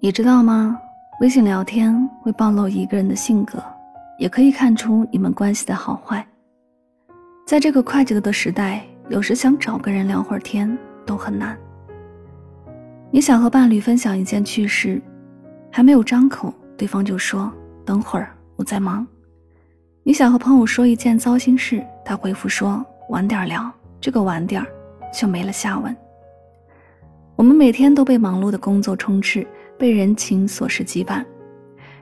你知道吗？微信聊天会暴露一个人的性格，也可以看出你们关系的好坏。在这个快节奏的时代，有时想找个人聊会儿天都很难。你想和伴侣分享一件趣事，还没有张口，对方就说：“等会儿，我在忙。”你想和朋友说一件糟心事，他回复说：“晚点聊。”这个晚点就没了下文。我们每天都被忙碌的工作充斥。被人情琐事羁绊，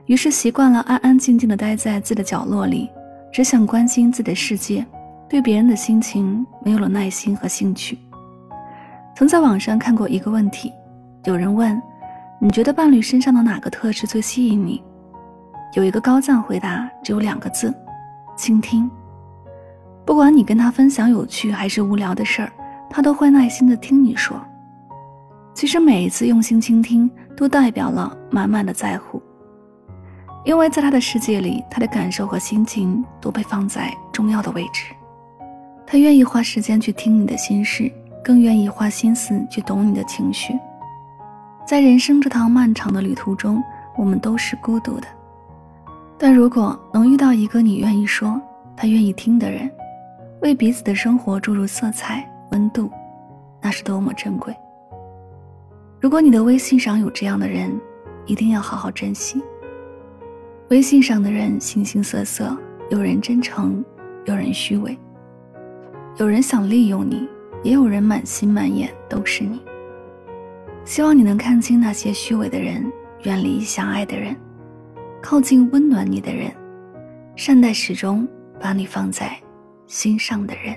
于是习惯了安安静静的待在自己的角落里，只想关心自己的世界，对别人的心情没有了耐心和兴趣。曾在网上看过一个问题，有人问：“你觉得伴侣身上的哪个特质最吸引你？”有一个高赞回答只有两个字：倾听。不管你跟他分享有趣还是无聊的事儿，他都会耐心的听你说。其实每一次用心倾听，都代表了满满的在乎。因为在他的世界里，他的感受和心情都被放在重要的位置。他愿意花时间去听你的心事，更愿意花心思去懂你的情绪。在人生这趟漫长的旅途中，我们都是孤独的。但如果能遇到一个你愿意说、他愿意听的人，为彼此的生活注入色彩、温度，那是多么珍贵。如果你的微信上有这样的人，一定要好好珍惜。微信上的人形形色色，有人真诚，有人虚伪，有人想利用你，也有人满心满眼都是你。希望你能看清那些虚伪的人，远离相爱的人，靠近温暖你的人，善待始终把你放在心上的人。